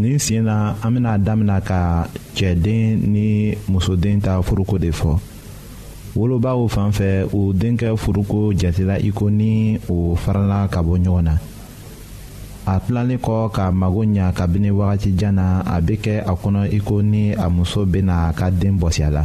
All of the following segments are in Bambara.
nin sen na an bɛna damina ka cɛden ni musoden ta furuko de fɔ wolobaw fan fɛ u denkɛ furuko jatela iko ni o farala ka bɔ ɲɔgɔn na a tilalen kɔ ka mago ɲa kabini wagati jan na a bɛ kɛ a kɔnɔ iko ni a muso bɛna a ka den bɔsi a la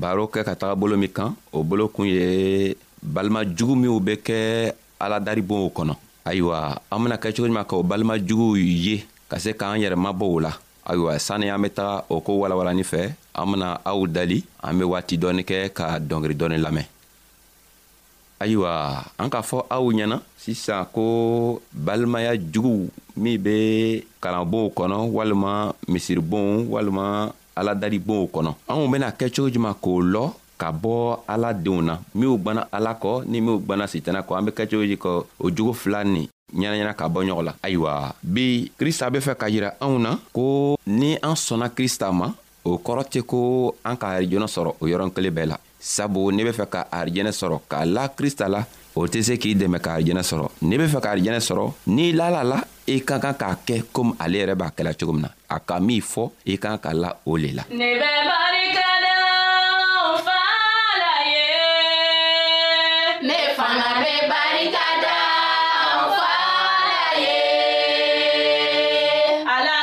baro kɛ ka taga bolo min kan o bolo kun ye balima jugu minw bɛ kɛ aladaribonw kɔnɔ ayiwa an bena kɛ cogo ɲuman ka o balima juguw ye ka se k'an yɛrɛ mabɔ o la ayiwa sanni an be taga o ko walawalani fɛ an bena aw dali an be waati dɔɔni kɛ ka dɔngeri dɔɔni lamɛn ayiwa an k'a fɔ aw ɲɛna sisan ko balimaya juguw min bɛ kalanbonw kɔnɔ walima misiribonw walima aladalibonw kɔnɔ anw bɛna kɛ cogo jumɛn k'o lɔ ka bɔ ala denw na minw gwana ala kɔ ni minw gwana sitana kɔ an bɛ kɛ cogo ji kɔ o jogo fila nin ɲɛnaɲɛna ka bɔ ɲɔgɔn la ayiwa bi krista be fɛ ka yira anw na ko ni an sɔnna krista ma o kɔrɔ tɛ ko an ka arijɛnɛ sɔrɔ o yɔrɔ kelen bɛɛ la sabu ne bɛ fɛ ka arijɛnɛ sɔrɔ k'a la krista la o tɛ se k'i dɛmɛ ka arijɛnɛ sɔrɔ ne bɛ fɛ ka arijɛnɛ sɔrɔ n'i lala la i ka kan k'a kɛ komi ale yɛrɛ b'a kɛla cogo min na a ka min fɔ i kan ka la o le la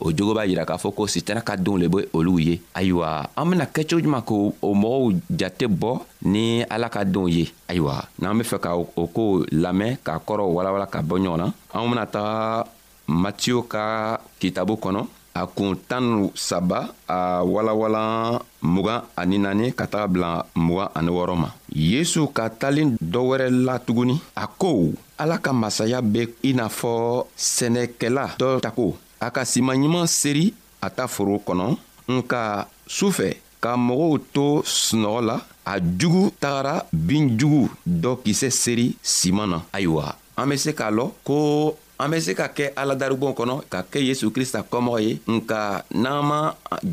o jogo b'a yira k'a fɔ ko sitana ka denw le be olu ye ayiwa an bena kɛcogo juman k' o mɔgɔw jate bɔ ni ala ka denw ye ayiwa n'an be fɛ ka o koo lamɛn k'a kɔrɔw walawala ka bɔ ɲɔgɔn na anw bena taga matiyo ka kitabu kɔnɔ a kun tan saba a walawalan mugan ani naani ka taga bila mugan ani wɔɔrɔ ma yesu ka talen dɔ wɛrɛ la tuguni a ko ala ka masaya bɛ i n'a fɔ sɛnɛkɛla dɔ tako a ka siman ɲuman seri a ta foro kɔnɔ nka su fɛ ka mɔgɔw to sunɔgɔ la a jugu tagara bin jugu dɔ kisɛ seri siman na ayiwa an bɛ se k'a lɔ ko an bɛ se ka kɛ ala daribon kɔnɔ ka kɛ yesu krista kɔmɔgɔ ye nka n'an ma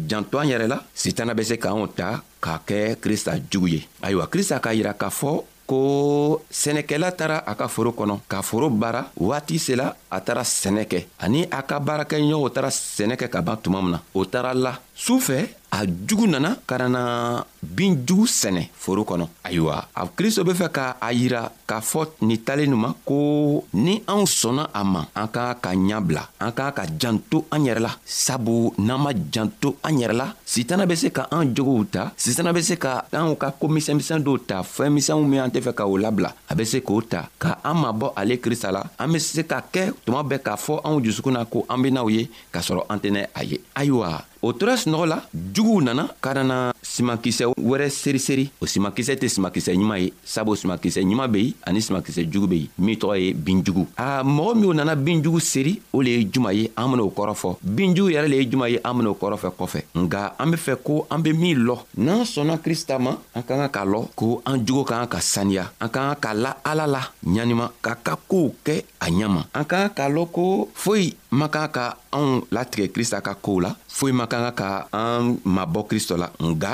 janto an yɛrɛ la sitana bɛ se k'anw ta k'a kɛ krista jugu ye ayiwa krista k'a yira k'a fɔ ko sɛnɛkɛla taara a ka foro kɔnɔ ka foro baara waati sela a taara sɛnɛ kɛ ani a ka baarakɛɲɔgɔnw taara sɛnɛ kɛ ka ban tuma min na o taara la su fɛ a jugu nana ka nana bin jugu sɛnɛ foro kɔnɔ ayiwa a kristo be fɛ ka a yira k'a fɔ ni talen ma ko ni anw sɔnna a ma an k'a ka ɲa bila an k'a ka janto an yɛrɛ la sabu n'an ma janto an yɛrɛ la sitana bɛ se ka an jogow ta sitana bɛ se ka anw ka ko misɛnmisɛn dɔw ta fɛɛn misɛnw min an tɛ fɛ ka o labila a bɛ se k'o ta ka an mabɔ ale krista la an bɛ se ka kɛ tuma bɛɛ k'a fɔ anw jusukun na ko an ben'aw ye k'a sɔrɔ an tɛnɛ a ye ayiwa o tora sunɔgɔ la juguw nana ka nana simakisɛ wɛrɛ seriseri o simakisɛ tɛ simakisɛ ɲuman ye sabu sumakisɛ ɲuman be yen ani sumakisɛ jugu be yen min tɔgɔ ye binjugu a mɔgɔ minw nana binjugu seri o le ye juma ye an ben'o kɔrɔ fɔ binjugu yɛrɛ le ye juma ye an ben'o kɔrɔ fɛ kɔfɛ nga an be fɛ ko an be min lɔ n'an sɔnna krista ma an ka ka k'a lɔ ko an jogo ka kan ka saniya an ka kan ka la ala la ɲaniman k'a ka koow kɛ a ɲama an ka kan k'a lɔn ko foyi man kan ka anw latigɛ krista ka koow la foyi man kan ka ka an mabɔ kristo la nga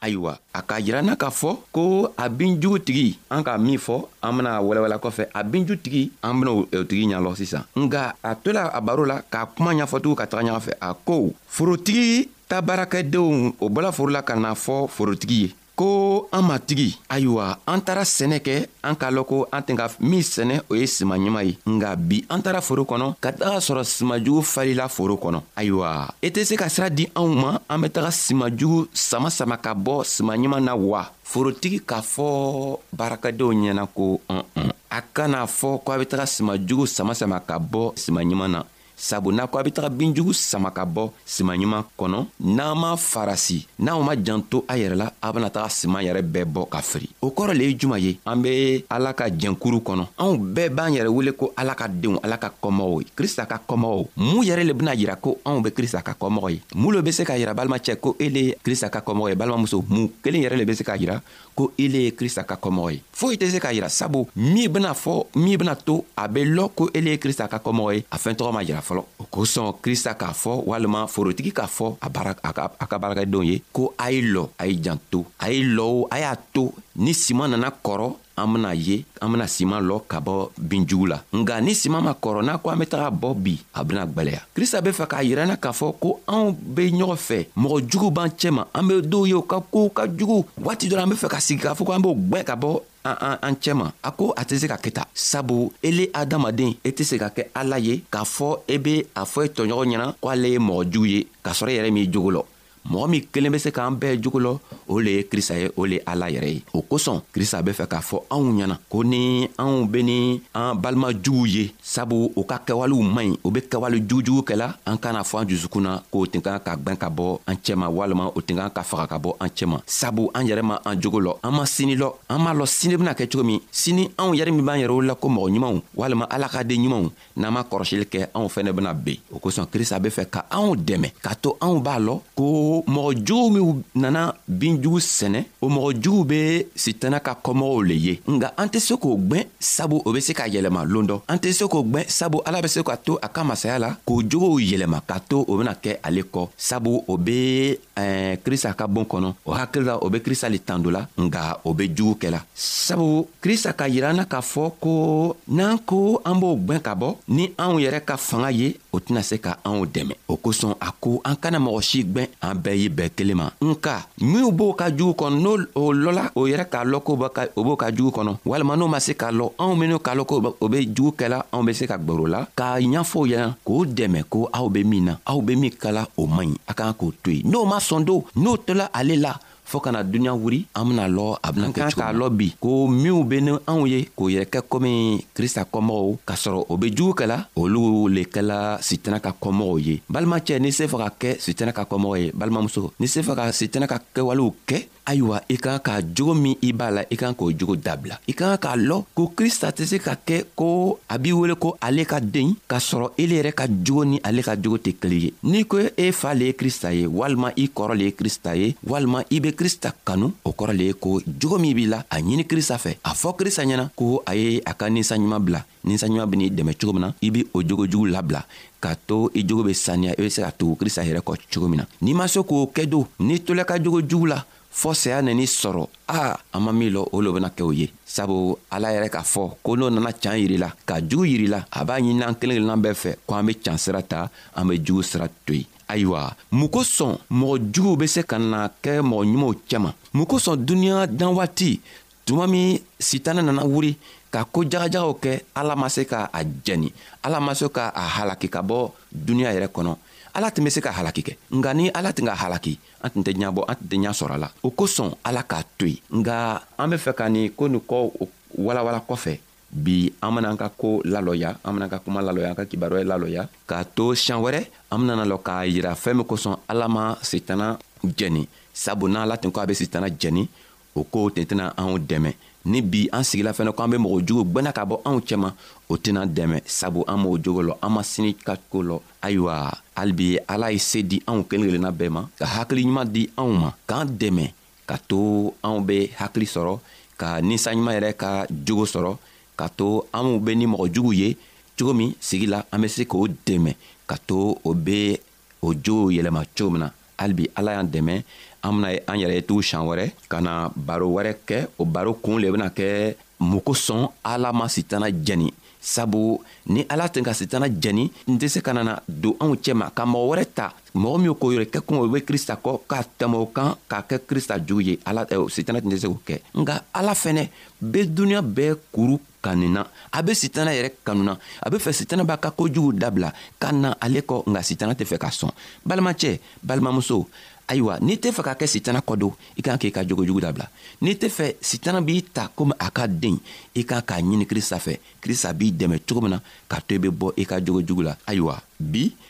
ayiwa a k'a jira n na k'a fɔ ko a binjugu tigi an ka min fɔ an bena wɛlɛwɛla kɔfɛ a binju tigi an bena o tigi ɲalɔ sisan nga a tola a baro la k'a kuma ɲafɔtugu ka taga ɲɔgɔn fɛ a ko forotigi ta baarakɛdenw o bɔla foro la ka na fɔ forotigi ye ko an matigi ayiwa an taara sɛnɛ kɛ an k'a lɔn ko an tɛ ka min sɛnɛ o ye sima ɲuman ye nka bi an taara foro kɔnɔ ka taga sɔrɔ simajugu falila foro kɔnɔ ayiwa i e tɛ se ka sira di anw ma an bɛ taga simajugu sama sama ka bɔ sima ɲuman na wa forotigi k'a fɔ baarakadenw ɲɛna ko ɔn a kana fɔ ko a bɛ taga simajugu sama sama ka bɔ sima ɲuman na sabu n'a ko a be taga binjugu sama ka bɔ siman ɲuman kɔnɔ n'an m'a farasi n'anw ma janto a yɛrɛ la a bena taga siman yɛrɛ bɛɛ bɔ ka firi o kɔrɔ le ye juman ye an be ala ka jɛnkuru kɔnɔ anw bɛɛ b'an yɛrɛ wele ko ala ka denw ala ka kɔmɔgɔw ye krista ka kɔmɔgɔw mun yɛrɛ le bena yira ko anw be krista ka kɔmɔgɔ ye mun lo be se k'a yira balimacɛ ko e le ye krista ka kɔmɔgɔ ye balimamuso mun kelen yɛrɛ le be se k'a yira ko ele ye krista ka kɔmɔgɔ ye foyi tɛ se k'a yira sabu min bena fɔ min bena to a be lɔ ko ele ye krista ka kɔmɔgɔ ye a fɛɛn tɔgɔ ma yira fɔlɔ o kosɔn krista k'a fɔ walima forotigi k'a fɔ a baara a ka, a ka baarakɛdenw ye ko a ye lɔ a ye janto a ye lɔ o a y'a to ni siman nana kɔrɔ an bena ye an bena siman lɔ ka bɔ bin jugu la nga ni siman ma kɔrɔ n'a ko an be taga bɔ bi a bena gwɛlɛya krista be fɛ k'a yirana k'a fɔ ko anw be ɲɔgɔn fɛ mɔgɔ jugu b'an cɛma an be dɔw ye u ka koow ka jugu waati dɔ la an be fɛ ka sigi k'a fɔ ko an b'o gwɛ ka bɔ an cɛma a ko a tɛ se ka kɛ ta sabu ele adamaden e tɛ se ka kɛ ala ye k'a fɔ e be a fɔ e tɔɲɔgɔn ɲɛna ko ale ye mɔgɔ jugu ye k'a sɔrɔ e yɛrɛ min jogo lɔ mɔgɔ min kelen bɛ se k'an bɛɛ jogo lɔ o le ye krista ye o le ye ala yɛrɛ ye o kosɔn krista be fɛ k'a fɔ anw ɲɛna ko ni anw be ni an balima juguw ye sabu u ka kɛwalew man ɲi u be kɛwale jugujugu kɛla an kana fɔ an jusukun na k'o ten kan ka gwɛn ka bɔ an cɛma walima o ten kan ka faga ka bɔ an cɛma sabu an yɛrɛ ma an jogo lɔ an ma sini lɔ an m'a lɔ sini bena kɛ cogo min sini anw yɛrɛ min b'an yɛrɛw la ko mɔgɔ ɲumanw walima ala ka den ɲumanw n'an ma kɔrɔsili kɛ anw fɛnɛ bena ben o kosɔn krista be fɛ ka anw dɛmɛ k'a to anw b'a lɔ ko mɔgɔ juguw minw nana bin jugu sɛnɛ o mɔgɔ juguw be sitana ka kɔmɔgɔw le ye nga an tɛ se k'o gwɛn sabu o be se ka yɛlɛma loon dɔ an tɛ se k'o gwɛn sabu ala be se ka to a ka masaya la k'o jogow yɛlɛma k'a to o bena kɛ ale kɔ sabu o be eh, krista ka bon kɔnɔ o hakili la o be krista le tando la nga o be jugu kɛla sabu krista ka yira na k'a fɔ ko n'an ko an b'o gwɛn ka bɔ ni anw yɛrɛ ka fanga ye o tɛna se ka anw dɛmɛ o kosɔn a ko an kana mɔgɔ si gwɛn an bɛɛ ye bɛɛ kelen ma nka minw b'o ka jugu kɔnɔ n'o o lɔla o yɛrɛ k'a lɔn ko o b'o ka jugu kɔnɔ walima n'o ma se k'a lɔn anw minnu k'a lɔn ko o be jugu kɛla anw be se ka gwɛr'o la k'a ɲafɔw ɲɛna k'o dɛmɛ ko aw be min na aw be min kala o man ɲi a k'an k'o to yen n'o ma sɔn do n'o tola ale la fɔɔ kana duniɲa wuri an bena lɔ a bena kɛ k'a lɔ bi ko minw be ni anw ye k'o yɛrɛ kɛ komi krista kɔmɔgɔw k'a sɔrɔ o be jugu kɛla olu le kɛla sitana ka kɔmɔgɔw ye balimacɛ n'i se fɛ ka kɛ sitana ka kɔmɔgɔ ye balimamuso n'i se fɛ ka sitana ka kɛwalew kɛ ayiwa i kan ka jogo min i b'a la i kan k'o jogo dabila i ka kan k'a lɔn ko krista tɛ se ka kɛ ko a b'i wele ko ale ka den k'a sɔrɔ ele yɛrɛ ka jogo ni ale ka jogo tɛ kelen ye n'i ko e fa le ye krista ye walima i kɔrɔ le ye krista ye walima i be krista kanu o kɔrɔ le ye ko jogo min b'i la a ɲini krista fɛ a fɔ krista ɲɛna ko a ye a ka ninsanɲuman bila ninsanɲuman ben'i dɛmɛ cogo min na i be o jogo jugu labila k'a to i jogo be saniya i be se ka tugu krista yɛrɛ kɔ cogo min na n'i ma se k'o kɛ don n'i tolɛ ka jogo jugu la fɔɔ saya nɛni sɔrɔ a an ma min lɔ o lo bena kɛ o ye sabu ala yɛrɛ k'a fɔ ko n'o nana can yirila ka jugu yirila a b'a ɲinina an kelen kelennan bɛɛ fɛ ko an be can sira ta an be jugu sira to yen ayiwa mun kosɔn mɔgɔ juguw be se ka na kɛ mɔgɔ ɲumanw cɛma mun kosɔn duniɲa dan waati tuma min sitana nana wuri ka ko jagajagaw kɛ ala ma se ka a jɛni ala ma se ka a halaki ka bɔ duniɲa yɛrɛ kɔnɔ ala tun be se ka halaki kɛ nka ni ala tun ka halaki an tun tɛ ɲabɔ an tun tɛ ɲa sɔrɔ a la o kosɔn ala k'a to yen nka an be fɛ ka nin ko nin kɔ walawala kɔfɛ bi an benaan ka ko lalɔya an benaan ka kuma lalɔya an ka kibaruya lalɔya k'a to siɲan wɛrɛ an benana lɔ k'a yira fɛɛn min kosɔn ala ma sitana jɛni sabu n'ala tun ko a be sitana jɛni o kow tɛ tɛna anw dɛmɛ ni bi an sigila fɛnɛ ko an be mɔgɔ jugu gwɛnna ka bɔ anw cɛma o tɛna dɛmɛ sabu an m'o jogo lɔ an ma sini ka ko lɔ ayiwa halibi ala ye se di anw kelen kelenna bɛɛ ma ka hakili ɲuman di anw ma k'an dɛmɛ ka to anw be hakili sɔrɔ ka ninsa ɲuman yɛrɛ ka jogo sɔrɔ ka to anw be ni mɔgɔ jugu ye cogo min sigi la an be se k'o dɛmɛ ka to o be o jogow yɛlɛma cogo min na halibi ala y'an dɛmɛ an bena ye an yɛrɛ ye tugu siɲan wɛrɛ ka na baro wɛrɛ kɛ o baro kun le bena kɛ mun kosɔn ala ma sitana jɛni sabu ni ala tɛ ka sitana jɛni n tɛ se ka nana don anw cɛma ka mɔgɔ wɛrɛ ta mɔgɔ min ko yɛrɛ kɛkun o bɛ krista kɔ k'a tɛmɛ o kan k'a kɛ krista jugu ye ala eh, sitana tɛ se k'o kɛ nka ala fɛnɛ bɛ duniɲa bɛɛ kuru kanuna a be sitana yɛrɛ kanuna a be fɛ sitana b'a ka ko jugu dabila ka na ale kɔ nka sitana tɛ fɛ ka sɔn balimacɛ balimamuso ayiwa n'i tɛ fɛ ka kɛ sitana kɔ don i kan k'i ka jogo jugu dabila n'i tɛ fɛ sitana b'i ta komi a ka den i kan k'a ɲini krista fɛ krista b'i dɛmɛ cogo min na ka to i be bɔ i ka jogo jugu la ayiwa bi